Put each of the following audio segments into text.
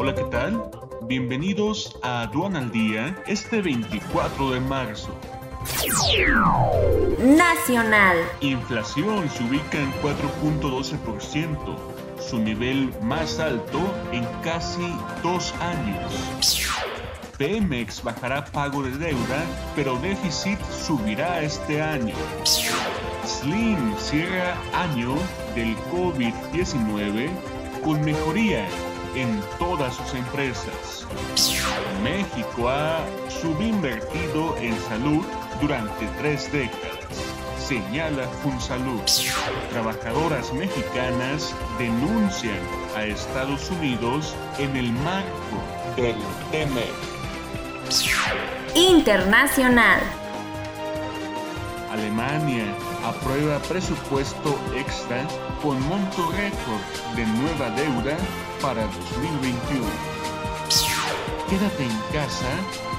Hola, ¿qué tal? Bienvenidos a Aduana al Día este 24 de marzo. Nacional. Inflación se ubica en 4.12%, su nivel más alto en casi dos años. Pemex bajará pago de deuda, pero déficit subirá este año. Slim cierra año del COVID-19 con mejoría en todas sus empresas. México ha subinvertido en salud durante tres décadas, señala FunSalud. Trabajadoras mexicanas denuncian a Estados Unidos en el marco del TEMEC. Internacional. Alemania aprueba presupuesto extra con monto récord de nueva deuda para 2021. Quédate en casa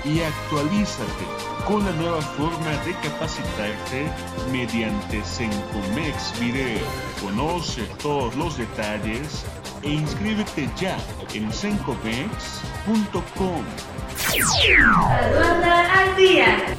y actualízate con la nueva forma de capacitarte mediante Sencomex Video. Conoce todos los detalles e inscríbete ya en sencomex.com. al día.